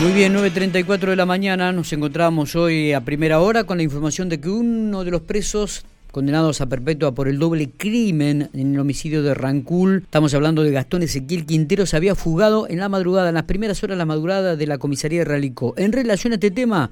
Muy bien, 9.34 de la mañana, nos encontramos hoy a primera hora con la información de que uno de los presos condenados a perpetua por el doble crimen en el homicidio de Rancul, estamos hablando de Gastón Ezequiel Quintero, se había fugado en la madrugada, en las primeras horas de la madrugada de la comisaría de Ralicó. En relación a este tema,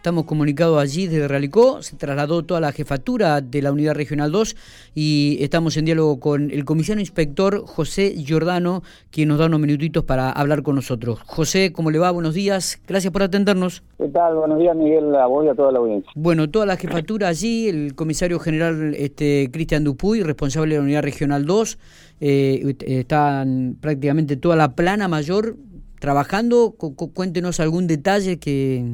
Estamos comunicados allí desde Realicó, se trasladó toda la jefatura de la Unidad Regional 2 y estamos en diálogo con el comisario inspector José Giordano, quien nos da unos minutitos para hablar con nosotros. José, ¿cómo le va? Buenos días, gracias por atendernos. ¿Qué tal? Buenos días, Miguel, a vos y a toda la audiencia. Bueno, toda la jefatura allí, el comisario general este, Cristian Dupuy, responsable de la Unidad Regional 2, eh, están prácticamente toda la plana mayor trabajando. Cuéntenos algún detalle que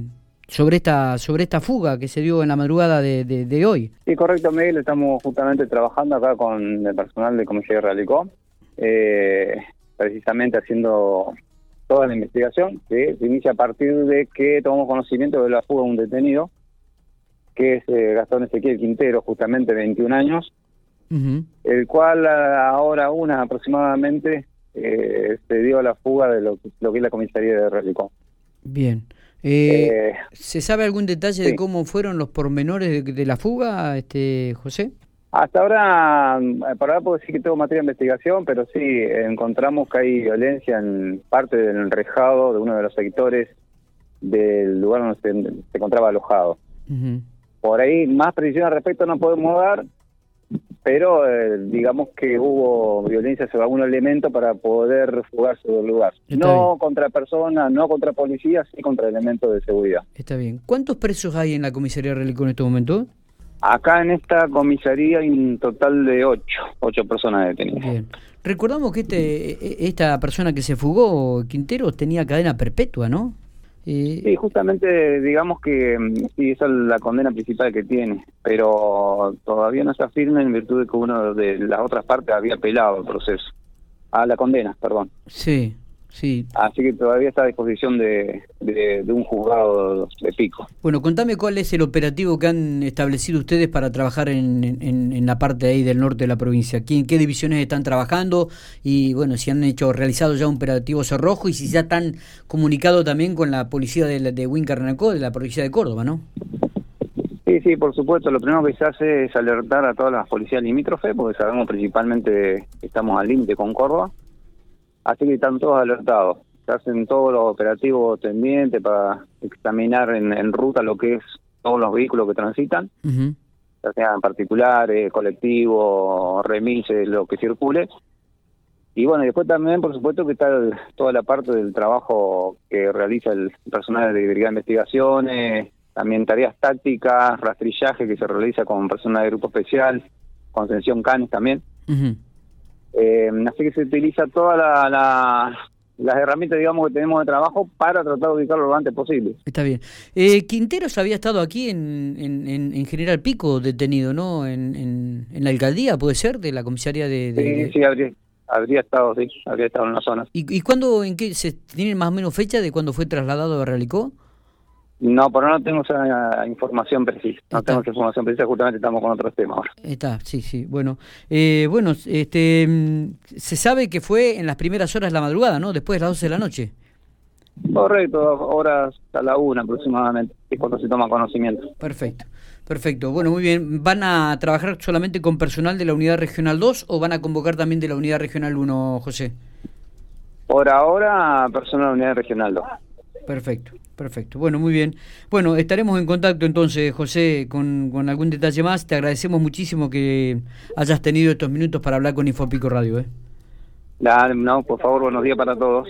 sobre esta sobre esta fuga que se dio en la madrugada de, de, hoy. Sí, correcto, Miguel. Estamos justamente trabajando acá con el personal de Comisaría Realicó, eh, precisamente haciendo toda la investigación que se inicia a partir de que tomamos conocimiento de la fuga de un detenido, que es eh, Gastón Ezequiel Quintero, justamente 21 años, el cual ahora una aproximadamente eh, se dio a la fuga de lo, lo que es la comisaría de Realicó. Bien. Eh, eh, ¿Se sabe algún detalle de cómo fueron los pormenores de, la fuga, este José? Hasta ahora, eh, para ahora puedo decir que tengo materia de investigación, pero sí, encontramos que hay violencia en parte del enrejado de uno de los sectores del lugar donde se, encontraba alojado. Por ahí, más precisión al respecto no podemos dar, pero eh, digamos que hubo violencia sobre algún elemento para poder fugarse del lugar. no contra personas, no contra policías, sí contra elementos de seguridad. Está bien. ¿Cuántos presos hay en la comisaría Relico en este momento? Acá en esta comisaría hay un total de ocho, ocho personas detenidas. Bien. Recordamos que este, e, e, esta persona que se fugó, Quintero, tenía cadena perpetua, ¿no? Sí, justamente digamos que mm, sí, esa es la condena principal que tiene, pero todavía no está firme en virtud de que uno de las otras partes había apelado el proceso. A la condena, perdón. Sí, Sí. Así que todavía está a disposición de, de, un juzgado de pico. Bueno, contame cuál es el operativo que han establecido ustedes para trabajar en, en, la parte ahí del norte de la provincia. ¿En qué divisiones están trabajando? Y bueno, si han hecho realizado ya un operativo cerrojo y si ya están comunicado también con la policía de, de Wincarnacó, de la provincia de Córdoba, ¿no? Sí, sí, por supuesto. Lo primero que se hace es alertar a todas las policías limítrofes, porque sabemos principalmente que estamos al límite con Córdoba Así que están todos alertados. Se hacen todos los operativos tendientes para examinar en, ruta lo que es todos los vehículos que transitan, ya sean particulares, colectivos, remises, lo que circule. Y bueno, después también, por supuesto, que está toda la parte del trabajo que realiza el personal de Brigada de Investigaciones, también tareas tácticas, rastrillaje que se realiza con personal de grupo especial, contención CANES también. Eh, así que se utiliza todas la, las herramientas, digamos, que tenemos de trabajo para tratar de ubicarlo lo antes posible. Está bien. Eh, Quinteros había estado aquí en, en, General Pico detenido, ¿no? En, en, la alcaldía, ¿puede ser? De la comisaría de... Sí, sí, habría, habría estado, sí, habría estado en la zona. ¿Y, y cuándo, en qué, se tiene más o menos fecha de cuándo fue trasladado a Realicó? No, pero no tengo esa información precisa. No tengo esa información precisa, justamente estamos con otros temas ahora. Está, sí, sí. Bueno, eh, bueno este, mm, se sabe que fue en las primeras horas de la madrugada, ¿no? Después de las 12 de la noche. Correcto, horas a la una aproximadamente, es cuando se toma conocimiento. Perfecto, perfecto. Bueno, muy bien. ¿Van a trabajar solamente con personal de la Unidad Regional 2 o van a convocar también de la Unidad Regional 1, José? Por ahora, personal de la Unidad Regional 2. Perfecto, perfecto. Bueno, muy bien. Bueno, estaremos en contacto entonces, José, con, con algún detalle más. Te agradecemos muchísimo que hayas tenido estos minutos para hablar con Infopico Radio. ¿eh? No, por favor, buenos días para todos.